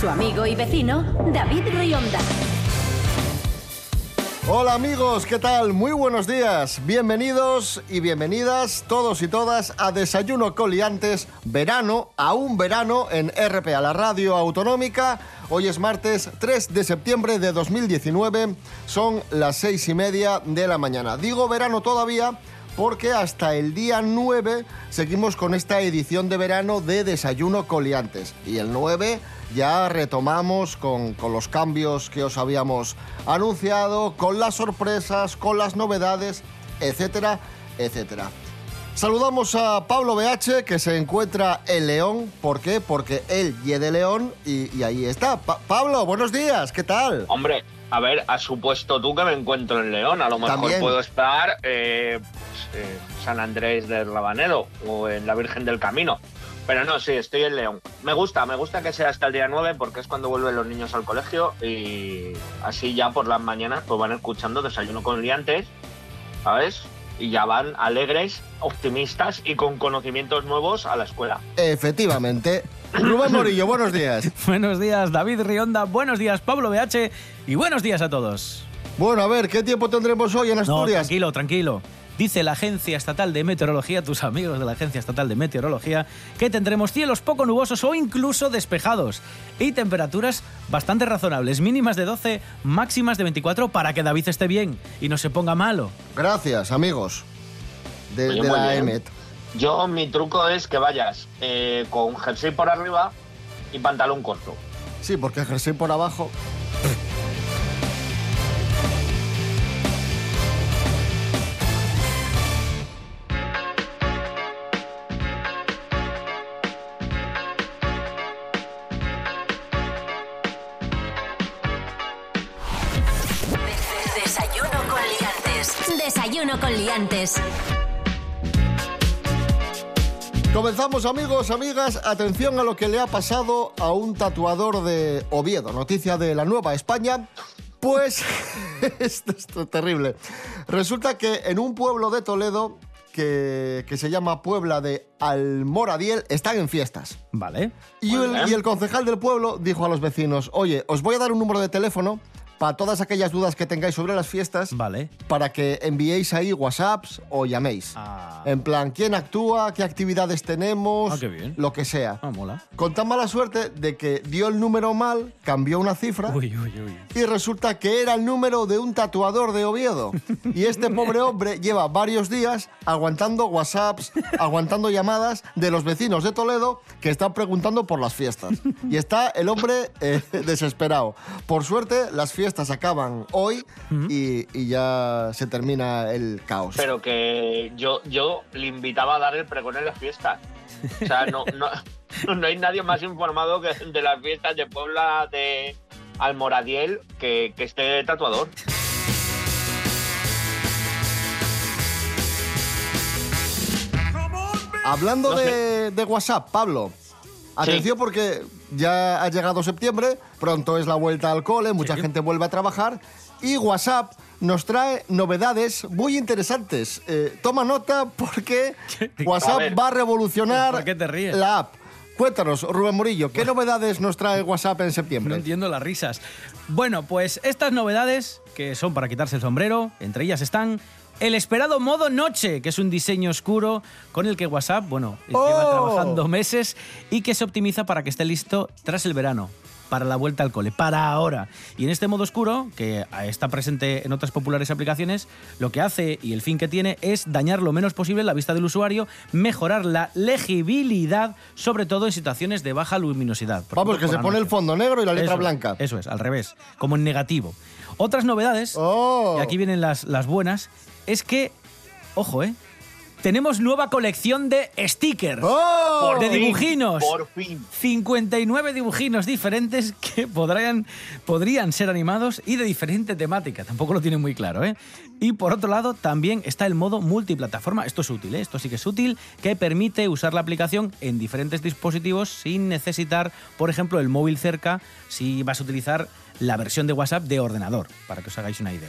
Su amigo y vecino, David Rionda. Hola amigos, ¿qué tal? Muy buenos días. Bienvenidos y bienvenidas todos y todas a Desayuno Coliantes, verano, a un verano en RPA, la radio autonómica. Hoy es martes 3 de septiembre de 2019, son las seis y media de la mañana. Digo verano todavía porque hasta el día 9 seguimos con esta edición de verano de Desayuno Coliantes. Y el 9 ya retomamos con, con, los cambios que os habíamos anunciado, con las sorpresas, con las novedades, etcétera, etcétera. Saludamos a Pablo BH que se encuentra en León. ¿Por qué? Porque él y de León y, ahí está. Pa Pablo, buenos días, ¿qué tal? Hombre, a ver, has supuesto tú que me encuentro en León. A lo mejor También. puedo estar eh, pues, eh, San Andrés del Rabanero o en la Virgen del Camino. Pero no, sí, estoy en León. Me gusta, me gusta que sea hasta el día 9 porque es cuando vuelven los niños al colegio y así ya por las mañanas pues van escuchando Desayuno con Liantes, ¿sabes? Y ya van alegres, optimistas y con conocimientos nuevos a la escuela. Efectivamente. Rubén Morillo, buenos días. Buenos días, David Rionda. Buenos días, Pablo BH. Y buenos días a todos. Bueno, a ver, ¿qué tiempo tendremos hoy en No, Asturias? tranquilo, tranquilo. Dice la Agencia Estatal de Meteorología, tus amigos de la Agencia Estatal de Meteorología, que tendremos cielos poco nubosos o incluso despejados y temperaturas bastante razonables, mínimas de 12, máximas de 24 para que David esté bien y no se ponga malo. Gracias, amigos. De, Oye, de muy la bien. EMET. Yo, mi truco es que vayas eh, con jersey por arriba y pantalón corto. Sí, porque jersey por abajo. Comenzamos, amigos, amigas. Atención a lo que le ha pasado a un tatuador de Oviedo. Noticia de la Nueva España. Pues esto es terrible. Resulta que en un pueblo de Toledo que, que se llama Puebla de Almoradiel están en fiestas. ¿Vale? El, y el concejal del pueblo dijo a los vecinos, oye, os voy a dar un número de teléfono para todas aquellas dudas que tengáis sobre las fiestas, Vale. para que enviéis ahí WhatsApps o llaméis. Ah, En plan, ¿quién actúa? ¿Qué actividades tenemos? Ah, qué bien. Lo que sea. ah, mola. Con tan mala suerte de que dio el número mal, cambió una cifra Uy, uy, uy. y resulta que era el número de un tatuador de Oviedo. Y este pobre hombre lleva varios días aguantando WhatsApps, aguantando llamadas de los vecinos de Toledo que están preguntando por las fiestas. Y está el hombre eh, desesperado. Por suerte, las fiestas acaban hoy y, y ya se termina el caos. Pero que yo, yo le invitaba a dar el pregón en las fiestas. O sea, no, no, no hay nadie más informado que de las fiestas de Puebla de Almoradiel que, que este tatuador. Hablando No de, de WhatsApp, Pablo, atención porque ya ha llegado septiembre, pronto es la vuelta al cole, mucha Sí. gente vuelve a trabajar y WhatsApp nos trae novedades muy interesantes. Eh, toma nota porque WhatsApp va a revolucionar ¿Por qué te ríes? la app. Cuéntanos, Rubén Morillo, ¿qué novedades nos trae WhatsApp en No septiembre? entiendo las risas. Bueno, pues estas novedades, que son para quitarse el sombrero, entre ellas están el esperado modo noche, que es un diseño oscuro con el que WhatsApp, bueno, lleva ¡Oh! trabajando meses y que se optimiza para que esté listo tras el verano. para la vuelta al cole, para ahora. Y en este modo oscuro, que está presente en otras populares aplicaciones, lo que hace y el fin que tiene es dañar lo menos posible la vista del usuario, mejorar la legibilidad, sobre todo en situaciones de baja luminosidad. Vamos, ejemplo, que se pone el fondo negro y la letra Eso blanca. Eso es, al revés, como en negativo. Otras novedades, Oh. y aquí vienen las, las buenas, es que, ojo, ¿eh? tenemos nueva colección de stickers. ¡Oh! de dibujinos. Por fin. 59 dibujinos diferentes que podrían, podrían ser animados y de diferente temática. Tampoco lo tienen muy claro, ¿eh? Y por otro lado, también está el modo multiplataforma. Esto es útil, ¿eh? Esto sí que es útil, que permite usar la aplicación en diferentes dispositivos sin necesitar, por ejemplo, el móvil cerca si vas a utilizar la versión de WhatsApp de ordenador, para que os hagáis una idea.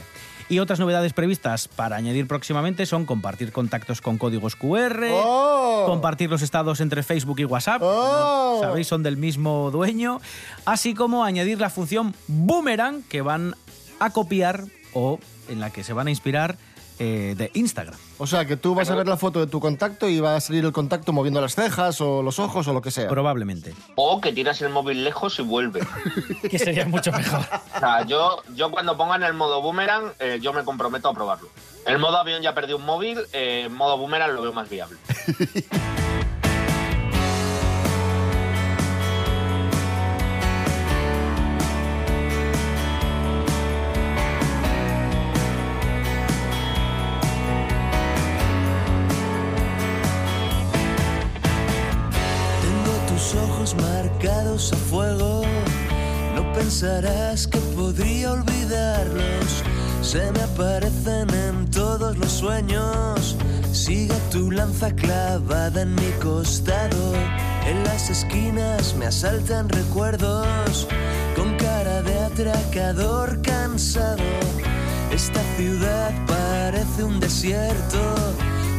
Y otras novedades previstas para añadir próximamente son compartir contactos con códigos QR, ¡Oh! compartir los estados entre Facebook y WhatsApp, ¡Oh! sabéis, son del mismo dueño, así como añadir la función Boomerang que van a copiar o en la que se van a inspirar eh, de Instagram. O sea, que tú vas a ver la foto de tu contacto y va a salir el contacto moviendo las cejas o los ojos o lo que sea. Probablemente. O que tiras el móvil lejos y vuelve. Que sería mucho mejor. O sea, yo, yo cuando pongan el modo boomerang, eh, yo me comprometo a probarlo. El modo avión ya perdí un móvil, eh, modo boomerang lo veo más viable. a fuego. No pensarás que podría olvidarlos. Se me aparecen en todos los sueños. Sigue tu lanza clavada en mi costado. En las esquinas me asaltan recuerdos. Con cara de atracador cansado. Esta ciudad parece un desierto.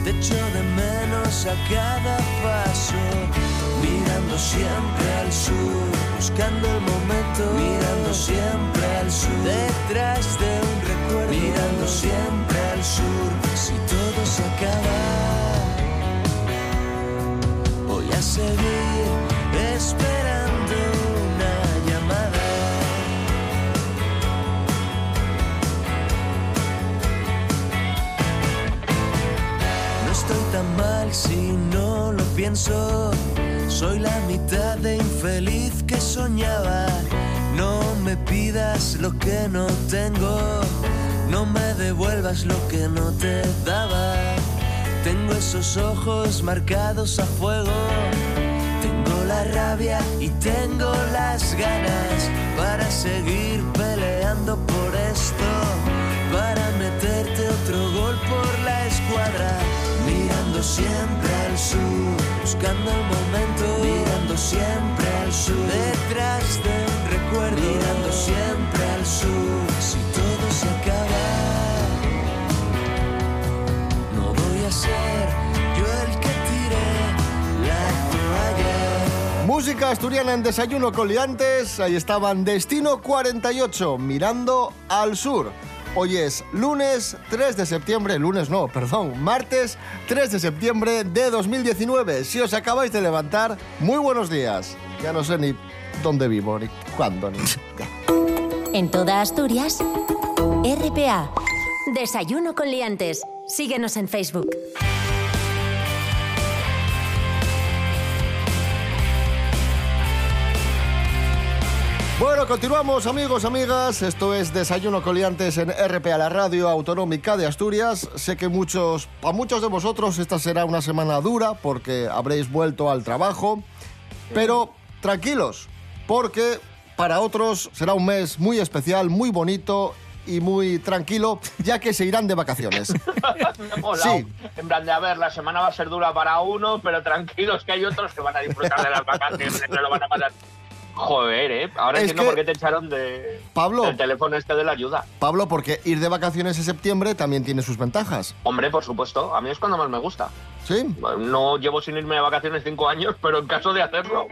Te echo de menos a cada paso. Mirando siempre al sur, buscando el momento. Mirando siempre al sur, detrás de un recuerdo. Mirando siempre al sur, si todo se acaba. Voy a seguir esperando una llamada. No estoy tan mal si no lo pienso. Soy la mitad de infeliz que soñaba. No me pidas lo que no tengo. No me devuelvas lo que no te daba. Tengo esos ojos marcados a fuego. Tengo la rabia y tengo las ganas para seguir peleando por esto. Para meterte Siempre al sur, buscando el momento. Mirando siempre al sur, detrás de un recuerdo. Mirando siempre al sur, si todo se acaba. No voy a ser yo el que tire la toalla. Música asturiana en Desayuno con Liantes. Ahí estaban Destino 48, mirando al sur. Hoy es lunes 3 de septiembre, lunes no, perdón, martes 3 de septiembre de 2019. Si os acabáis de levantar, muy buenos días. Ya no sé ni dónde vivo, ni cuándo, ni... En toda Asturias, RPA. Desayuno con liantes. Síguenos en Facebook. Bueno, continuamos amigos, amigas. Esto es Desayuno Coliantes en RPA, la radio autonómica de Asturias. Sé que muchos, para muchos de vosotros esta será una semana dura porque habréis vuelto al trabajo. Pero tranquilos, porque para otros será un mes muy especial, muy bonito y muy tranquilo, ya que se irán de vacaciones. Sí. En plan de, a ver, la semana va a ser dura para uno, pero tranquilos que hay otros que van a disfrutar de las vacaciones, que lo van a pasar. Joder, ¿eh? Ahora Es entiendo que- por qué te echaron de, Pablo. del teléfono este de la ayuda. Pablo, porque ir de vacaciones en septiembre también tiene sus ventajas. Hombre, por supuesto, a mí es cuando más me gusta. ¿Sí? No llevo sin irme de vacaciones cinco años, pero en caso de hacerlo,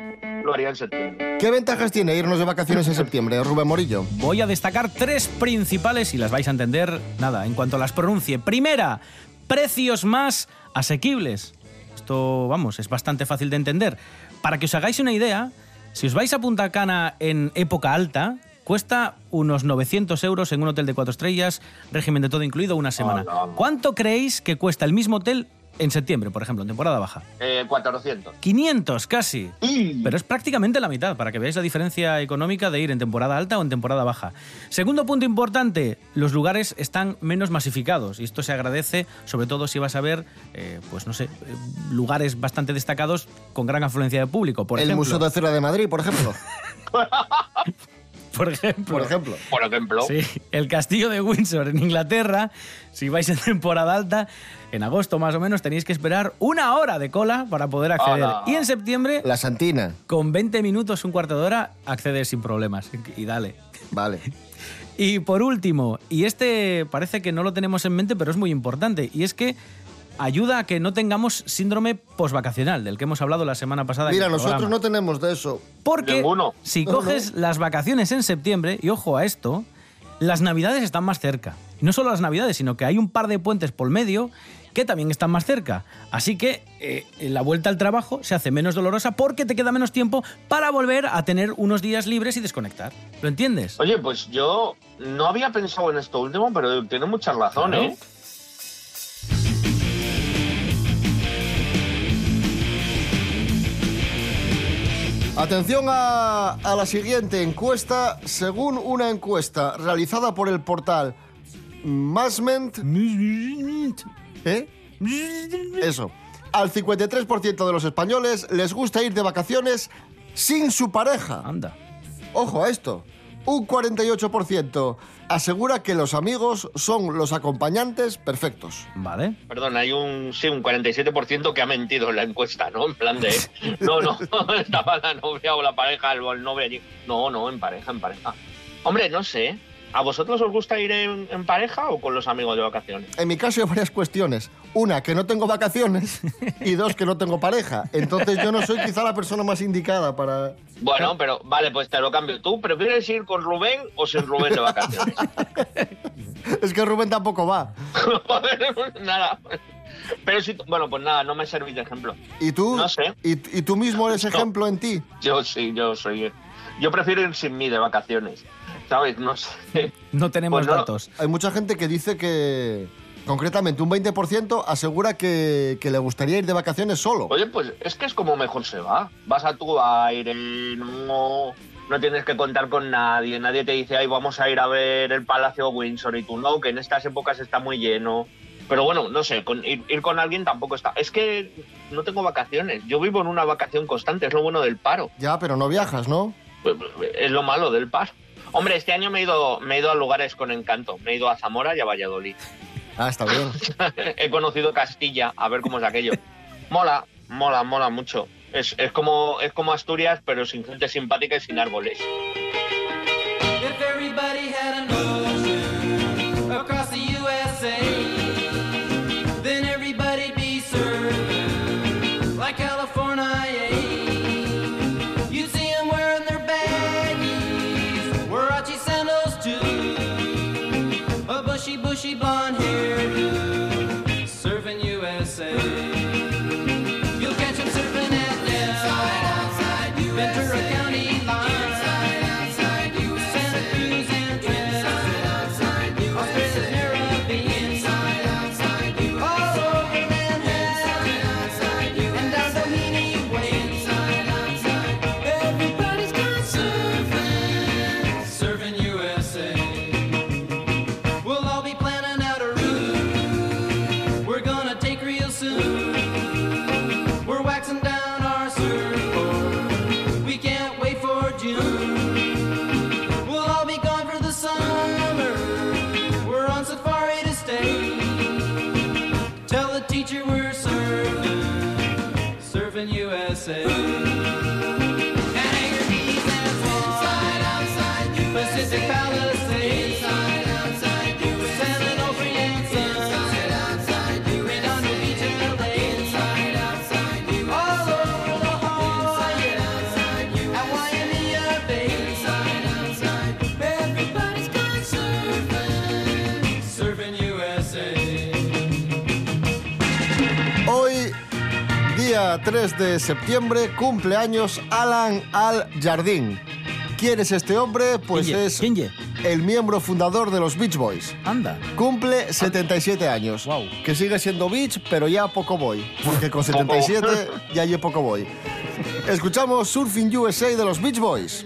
lo haría en septiembre. ¿Qué ventajas tiene irnos de vacaciones en septiembre, Rubén Morillo? Voy a destacar tres principales y las vais a entender, nada, en cuanto las pronuncie. Primera, precios más asequibles. Esto, vamos, es bastante fácil de entender. Para que os hagáis una idea, si os vais a Punta Cana en época alta, cuesta unos 900 euros en un hotel de cuatro estrellas, régimen de todo incluido, una semana. ¿Cuánto creéis que cuesta el mismo hotel En septiembre, por ejemplo, en temporada baja. Eh, 400. 500 casi. Pero es prácticamente la mitad, para que veáis la diferencia económica de ir en temporada alta o en temporada baja. Segundo punto importante, los lugares están menos masificados y esto se agradece, sobre todo si vas a ver, eh, pues no sé, eh, lugares bastante destacados con gran afluencia de público. Por el ejemplo, Museo de Cera de Madrid, por ejemplo. por ejemplo. Por ejemplo. Por ejemplo. Sí, el castillo de Windsor en Inglaterra, si vais en temporada alta, en agosto más o menos tenéis que esperar una hora de cola para poder acceder. Y en septiembre, La Santina. con 20 minutos, un cuarto de hora, accedes sin problemas. Y dale. Vale. Y por último, y este parece que no lo tenemos en mente, pero es muy importante, y es que ayuda a que no tengamos síndrome posvacacional, del que hemos hablado la semana pasada. en Mira, el nosotros programa. no tenemos de eso. Porque Ninguno. si No, coges las vacaciones en septiembre, y ojo a esto, las navidades están más cerca. Y no solo las navidades, sino que hay un par de puentes por medio que también están más cerca. Así que eh, la vuelta al trabajo se hace menos dolorosa porque te queda menos tiempo para volver a tener unos días libres y desconectar. ¿Lo entiendes? Oye, pues yo no había pensado en esto último, pero tiene mucha razón, Claro. ¿eh? Atención a, a la siguiente encuesta. Según una encuesta realizada por el portal Masment... ¿Eh? Eso. Al 53% de los españoles les gusta ir de vacaciones sin su pareja. Anda. Ojo a esto. Un 48% asegura que los amigos son los acompañantes perfectos. Vale. Perdón, hay un, sí, un 47% que ha mentido en la encuesta, ¿no? En plan de, no, no, estaba la novia o la pareja o el novio allí. No, no, en pareja, en pareja. Hombre, no sé, ¿a vosotros os gusta ir en, en pareja o con los amigos de vacaciones? En mi caso hay varias cuestiones. Una, que no tengo vacaciones y dos, que no tengo pareja. Entonces yo no soy quizá la persona más indicada para... Bueno, pero vale, pues te lo cambio. ¿Tú prefieres ir con Rubén o sin Rubén de vacaciones? Es que Rubén tampoco va. Joder, pues nada. Pero si, bueno, pues nada, no me servís de ejemplo. ¿Y tú? No sé. ¿Y, y tú mismo eres ejemplo en ti? Yo sí, yo soy. Yo prefiero ir sin mí de vacaciones. ¿Sabes? No sé. No tenemos Pues no. datos. Hay mucha gente que dice que, concretamente, un 20% asegura que, que le gustaría ir de vacaciones solo. Oye, pues es que es como mejor se va. Vas a tu aire, no, no tienes que contar con nadie. Nadie te dice, ay, vamos a ir a ver el Palacio Windsor y tú no, que en estas épocas está muy lleno. Pero bueno, no sé, con, ir, ir con alguien tampoco está. Es que no tengo vacaciones. Yo vivo en una vacación constante, es lo bueno del paro. Ya, pero no viajas, ¿no? Es lo malo del paro. Hombre, este año me he ido, me he ido a lugares con encanto. Me he ido a Zamora y a Valladolid. Ah, está bien. he conocido Castilla, a ver cómo es aquello. Mola, mola, mola mucho. Es, es, como, es como Asturias, pero sin gente simpática y sin árboles. 3 de septiembre, cumpleaños Alan Al Jardín. ¿Quién es este hombre? Pues es el miembro fundador de los Beach Boys. Anda. Cumple 77 años. Guau. Que sigue siendo Beach, pero ya poco voy. Porque con 77 ya yo poco voy. Escuchamos Surfing USA de los Beach Boys.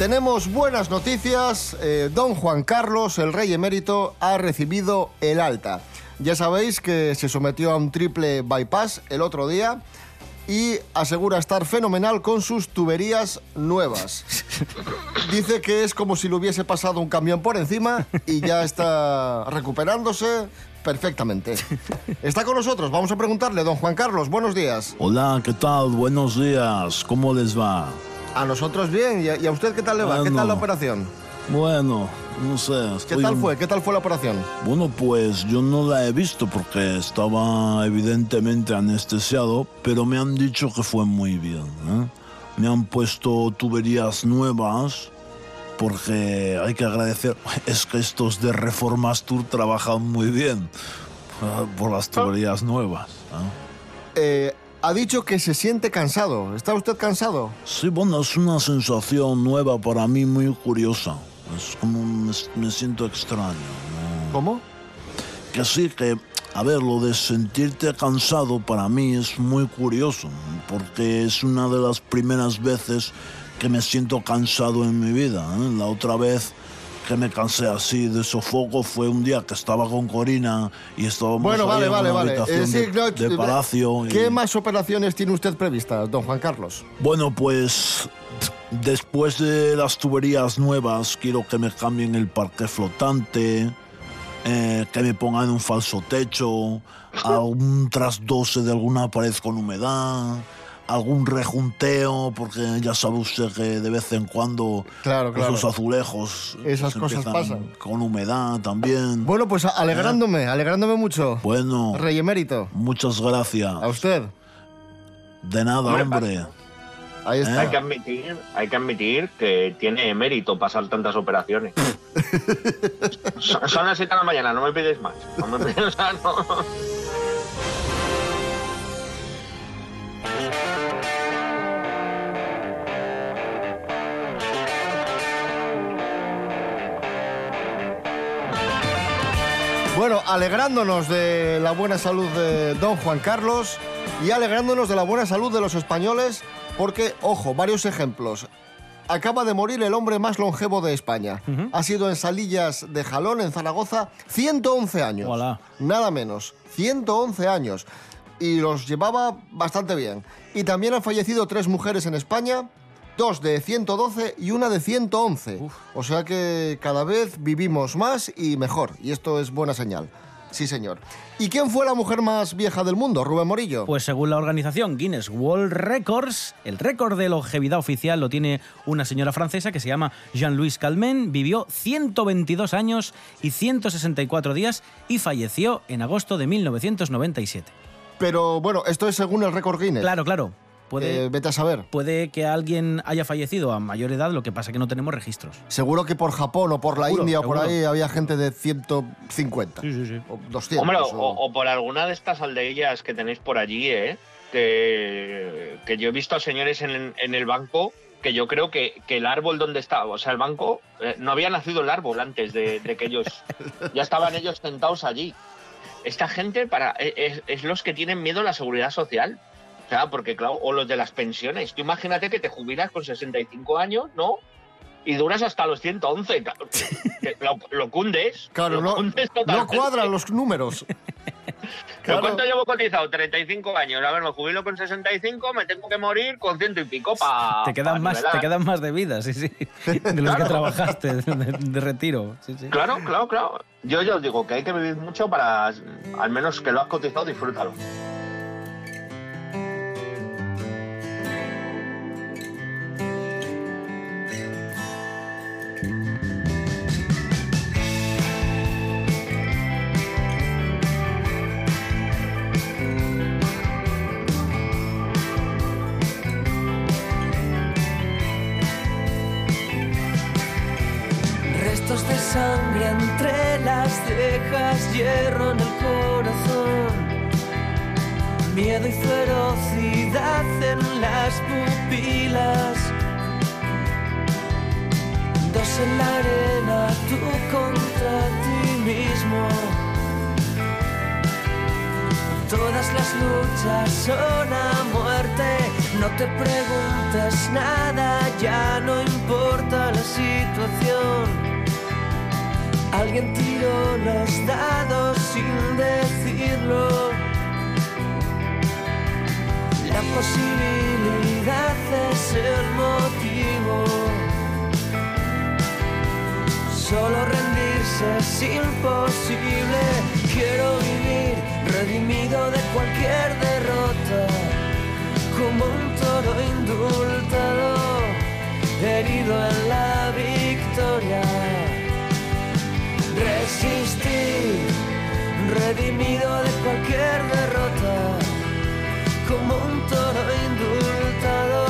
Tenemos buenas noticias. Eh, don Juan Carlos, el rey emérito, ha recibido el alta. Ya sabéis que se sometió a un triple bypass el otro día y asegura estar fenomenal con sus tuberías nuevas. Dice que es como si le hubiese pasado un camión por encima y ya está recuperándose perfectamente. Está con nosotros, vamos a preguntarle, don Juan Carlos, buenos días. Hola, ¿qué tal? Buenos días. ¿Cómo les va? A nosotros bien, ¿y a, usted qué tal le va? ¿Qué Bueno. tal la operación? Bueno, no sé. ¿Qué tal fue? ¿Qué tal fue la operación? Bueno, pues yo no la he visto porque estaba evidentemente anestesiado, pero me han dicho que fue muy bien. ¿eh? Me han puesto tuberías nuevas porque hay que agradecer, es que estos de Reformas Tour trabajan muy bien eh, por las tuberías nuevas. ¿eh? Eh, ha dicho que se siente cansado. ¿Está usted cansado? Sí, bueno, es una sensación nueva para mí muy curiosa. Es como me, me siento extraño. ¿no? ¿Cómo? Que sí, que, a ver, lo de sentirte cansado para mí es muy curioso, porque es una de las primeras veces que me siento cansado en mi vida. ¿eh? La otra vez que me cansé así de sofoco fue un día que estaba con Corina y estábamos Bueno, vale, en vale, una vale. habitación Eh, sí, de, no, de palacio. y- ¿Qué más operaciones tiene usted previstas, don Juan Carlos? Bueno, pues después de las tuberías nuevas, quiero que me cambien el parque flotante, eh, que me pongan un falso techo, algún trasdose de alguna pared con humedad, algún rejunteo, porque ya sabe usted que de vez en cuando Claro, claro. esos azulejos Esas pues, cosas empiezan pasan. con humedad también. Bueno, pues alegrándome, alegrándome mucho. Bueno, Rey emérito. muchas gracias. A usted. De nada, Hombre. Ahí está. Hay que admitir, hay que admitir que tiene mérito pasar tantas operaciones. son, son las 7 de la mañana, no me pides más. No me pides, o sea, no. Bueno, alegrándonos de la buena salud de don Juan Carlos y alegrándonos de la buena salud de los españoles, porque, ojo, varios ejemplos. Acaba de morir el hombre más longevo de España. Ha sido en Salillas de Jalón, en Zaragoza, 111 años. Hola. Nada menos, 111 años. Y los llevaba bastante bien. Y también han fallecido tres mujeres en España, dos de 112 y una de 111. O sea que cada vez vivimos más y mejor. Y esto es buena señal. Sí, señor. ¿Y quién fue la mujer más vieja del mundo, Rubén Morillo? Pues según la organización Guinness World Records, el récord de longevidad oficial lo tiene una señora francesa que se llama Jean-Louise Calment. Vivió 122 años y 164 días y falleció en agosto de 1997. Pero bueno, esto es según el récord Guinness. Claro, claro. Puede, Eh, vete a saber. puede que alguien haya fallecido a mayor edad, lo que pasa que no tenemos registros. Seguro que por Japón o por la Seguro, India o por ahí había gente de 150. Sí, sí, sí. O 200. Hombre, o, o- o por alguna de estas aldeillas que tenéis por allí, ¿eh? Que, que yo he visto a señores en, en el banco que yo creo que, que el árbol donde estaba, o sea, el banco, eh, no había nacido el árbol antes de, de que ellos, ya estaban ellos sentados allí. Esta gente para e, es, es los que tienen miedo a la seguridad social. O sea, porque claro, o los de las pensiones. Tú imagínate que te jubilas con 65 años, ¿no? y duras hasta los 111. Que Lo, lo cundes. Claro, lo no, cundes no totalmente. cuadran los números. ¿Pero ¿Cuánto llevo cotizado? 35 años. A ver, me jubilo con 65, me tengo que morir con ciento y pico para. Te quedan, más, te quedan más de vida, sí, sí. De los que trabajaste de, de retiro. Sí, sí. Claro, claro, claro. Yo ya os digo que hay que vivir mucho para, al menos que lo has cotizado, disfrútalo. Preguntes nada, ya no importa la situación. Alguien tiró los dados sin decirlo. La posibilidad es el motivo. Solo rendirse es imposible. Quiero vivir redimido de cualquier derrota, como un toro indultado, herido en la victoria. Resistir, redimido de cualquier derrota, como un toro indultado,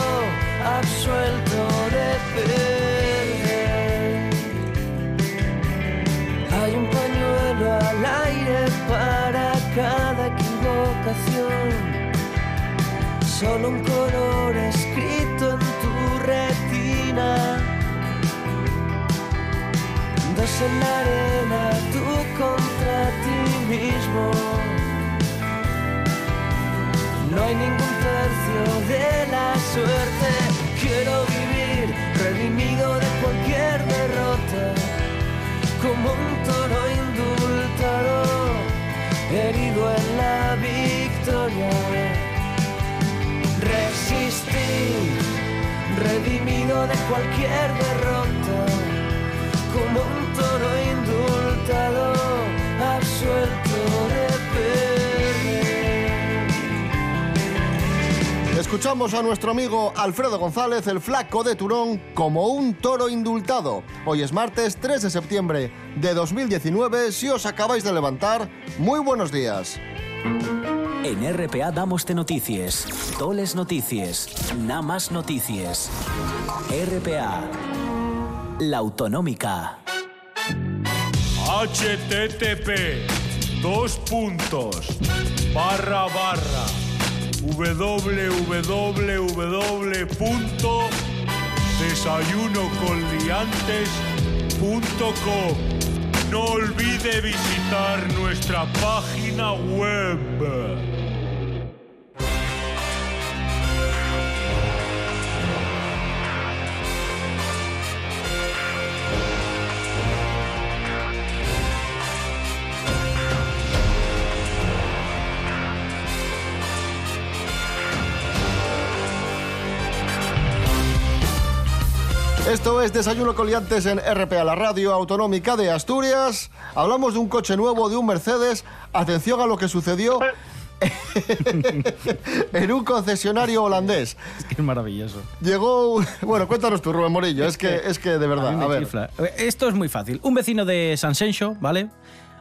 absuelto de perder. Solo un color escrito en tu retina. Dos en la arena, tú contra ti mismo. No hay ningún tercio de la suerte. Quiero vivir redimido de cualquier derrota como un toro indultado, herido en la victoria. Redimido de cualquier derrota, como un toro indultado, absuelto de perder. Escuchamos a nuestro amigo Alfredo González, el flaco de Turón, como un toro indultado. Hoy es martes 3 de septiembre de 2019. Si os acabáis de levantar, muy buenos días. En RPA damos de noticias, toles noticias, nada más noticias. RPA, la autonómica. http dos puntos barra barra www.desayunoconliantes.com No olvide visitar nuestra página web. Esto es Desayuno Coliantes en RPA, la radio autonómica de Asturias. Hablamos de un coche nuevo, de un Mercedes. Atención a lo que sucedió en un concesionario holandés. Es que es maravilloso. Llegó. Bueno, cuéntanos tú, Rubén Morillo. Es que, es que de A verdad. A ver. chifla. Esto es muy fácil. Un vecino de San Sencho, ¿vale?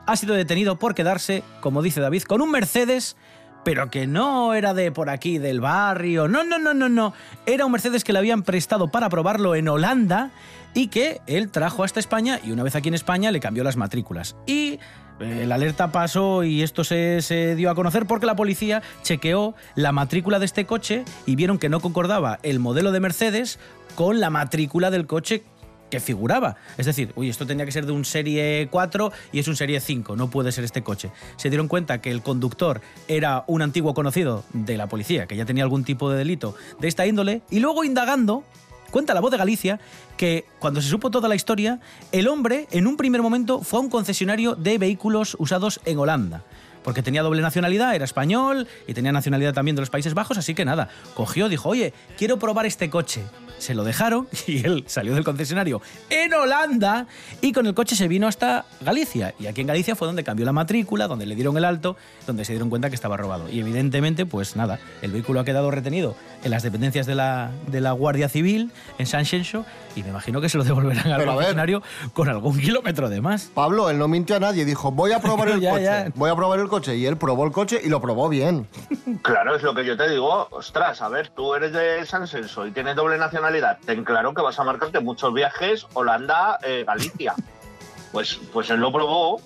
Ha sido detenido por quedarse, como dice David, con un Mercedes, pero que no era de por aquí, del barrio. No, no, no, no, no. Era un Mercedes que le habían prestado para probarlo en Holanda y que él trajo hasta España y una vez aquí en España le cambió las matrículas. Y eh, la alerta pasó y esto se, se dio a conocer porque la policía chequeó la matrícula de este coche y vieron que no concordaba el modelo de Mercedes con la matrícula del coche que figuraba. Es decir, uy, esto tenía que ser de un Serie 4 y es un Serie 5, no puede ser este coche. Se dieron cuenta que el conductor era un antiguo conocido de la policía, que ya tenía algún tipo de delito de esta índole, y luego indagando, Cuenta la voz de Galicia que cuando se supo toda la historia, el hombre en un primer momento fue a un concesionario de vehículos usados en Holanda. Porque tenía doble nacionalidad, era español y tenía nacionalidad también de los Países Bajos, así que nada, cogió, dijo, oye, quiero probar este coche. Se lo dejaron y él salió del concesionario en Holanda y con el coche se vino hasta Galicia. Y aquí en Galicia fue donde cambió la matrícula, donde le dieron el alto, donde se dieron cuenta que estaba robado. Y evidentemente, pues nada, el vehículo ha quedado retenido en las dependencias de la, de la Guardia Civil en San Xenxo y me imagino que se lo devolverán al concesionario con algún kilómetro de más. Pablo, él no mintió a nadie, dijo, voy a probar el Ya, coche, ya. voy a probar el coche. Y él probó el coche y lo probó bien. Claro, es lo que yo te digo. Ostras, a ver, tú eres de San Celso y tienes doble nacionalidad. Ten claro que vas a marcarte muchos viajes Holanda-Galicia. pues, pues él lo probó.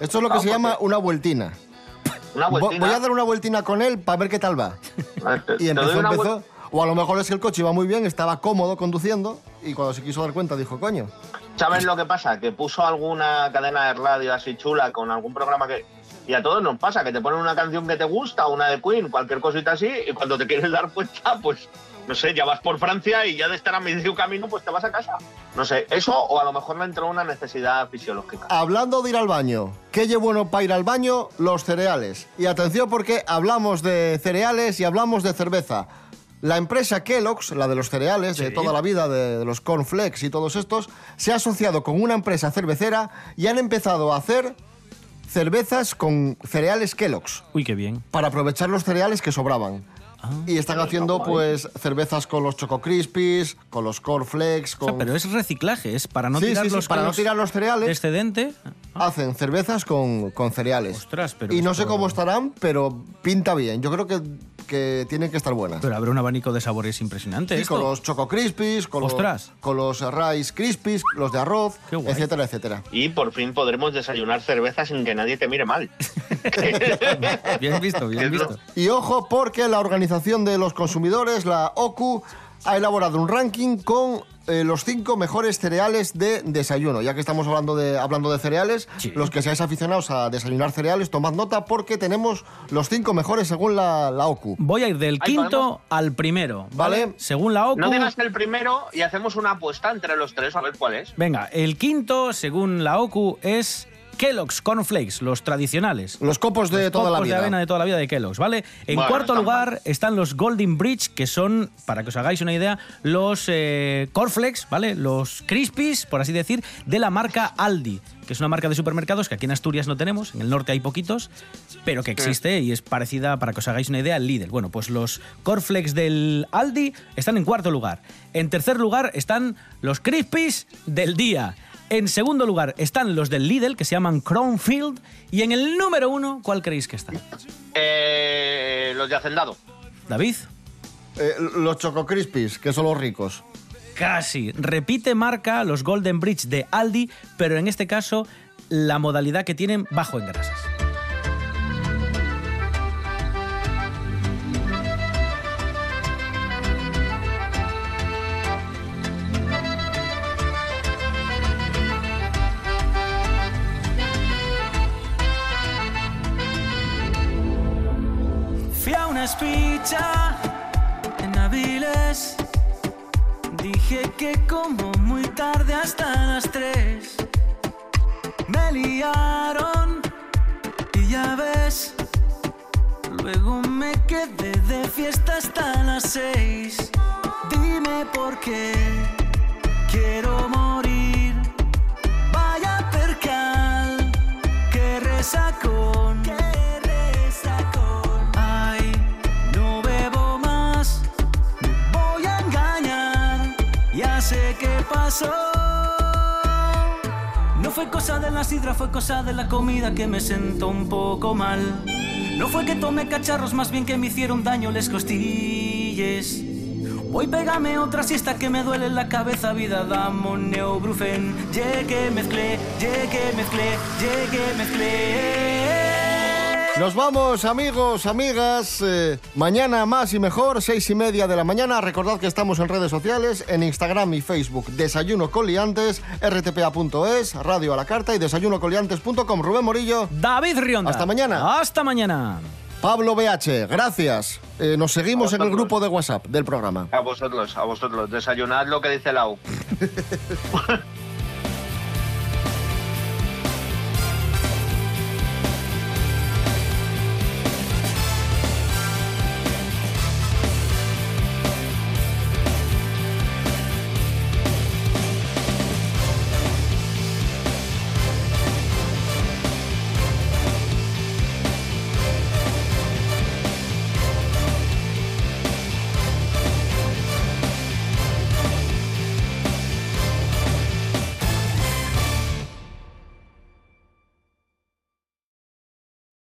Esto es lo que Ah, se llama una vueltina. Una vueltina. Voy a dar una vueltina con él para ver qué tal va. A ver, te- Y empezó, empezó. O a lo mejor es que el coche iba muy bien, estaba cómodo conduciendo y cuando se quiso dar cuenta dijo, coño. ¿Sabes lo que pasa? Que puso alguna cadena de radio así chula con algún programa que. Y a todos nos pasa, que te ponen una canción que te gusta, una de Queen, cualquier cosita así, y cuando te quieres dar cuenta, pues, no sé, ya vas por Francia y ya de estar a medio camino, pues te vas a casa. No sé, eso o a lo mejor le entró una necesidad fisiológica. Hablando de ir al baño, ¿qué lleva bueno para ir al baño? Los cereales. Y atención porque hablamos de cereales y hablamos de cerveza. La empresa Kellogg's, la de los cereales de toda la vida, de, de los cornflakes y todos estos, se ha asociado con una empresa cervecera y han empezado a hacer cervezas con cereales Kellogg's Uy, qué bien. para aprovechar los cereales que sobraban. Ah. Y están haciendo pues cervezas con los Choco Crispies, con los cornflakes, O con... sea, pero es reciclaje, es para no Sí, tirar sí, sí, los para no tirar los cereales. de excedente. Hacen cervezas con, con cereales. Ostras, pero y no sé cómo estarán, pero pinta bien. Yo creo que, que tienen que estar buenas. Pero habrá un abanico de sabores impresionante. Sí, esto. con los Choco Crispies, con Ostras. los, con los Rice Crispies, los de arroz, etcétera, etcétera. Y por fin podremos desayunar cerveza sin que nadie te mire mal. Bien visto, bien visto. Y ojo, porque la Organización de los Consumidores, la OCU, ha elaborado un ranking con eh, los cinco mejores cereales de desayuno. Ya que estamos hablando de, hablando de cereales, Sí. los que seáis aficionados a desayunar cereales, tomad nota porque tenemos los cinco mejores según la, la OCU. Voy a ir del Ahí quinto podemos. al primero, ¿vale? Vale. Según la OCU. No digas el primero y hacemos una apuesta entre los tres a ver cuál es. Venga, el quinto, según la OCU, es Kellogg's Cornflakes, los tradicionales. Los copos de Los toda la copos vida. de avena de toda la vida de Kellogg's, ¿vale? En Bueno, cuarto están lugar mal. están los Golden Bridge, que son, para que os hagáis una idea, los eh, cornflakes, ¿vale? Los crispies, por así decir, de la marca Aldi, que es una marca de supermercados que aquí en Asturias no tenemos, en el norte hay poquitos, pero que existe y es parecida, para que os hagáis una idea, al Lidl. Bueno, pues los cornflakes del Aldi están en cuarto lugar. En tercer lugar están los crispies del día. En segundo lugar están los del Lidl, que se llaman Crownfield. Y en el número uno, ¿cuál creéis que está? Eh, los de Hacendado. David. Eh, los Choco Crispies, que son los ricos. Casi. Repite marca los Golden Bridge de Aldi, pero en este caso la modalidad que tienen bajo en grasas. Fui a una espicha en Aviles. Dije que como muy tarde hasta las tres. Me liaron y ya ves. Luego me quedé de fiesta hasta las seis. Dime por qué quiero morir. Vaya percal. Que resacón. No fue cosa de la sidra, fue cosa de la comida que me sentó un poco mal. No fue que tomé cacharros, más bien que me hicieron daño les costilles. Voy pégame otra siesta que me duele la cabeza, vida damo neobrufen. Llegué, mezclé, llegué, mezclé, llegué, mezclé. Nos vamos, amigos, amigas. eh, mañana más y mejor, seis y media de la mañana. Recordad que estamos en redes sociales, en Instagram y Facebook. Desayuno con liantes, rtpa.es, Radio a la Carta y desayunocoliantes.com. Rubén Morillo. David Rionda. Hasta mañana. Hasta mañana. Pablo BH, gracias. Eh, nos seguimos en el grupo de WhatsApp del programa. A vosotros, a vosotros. Desayunad lo que dice la U.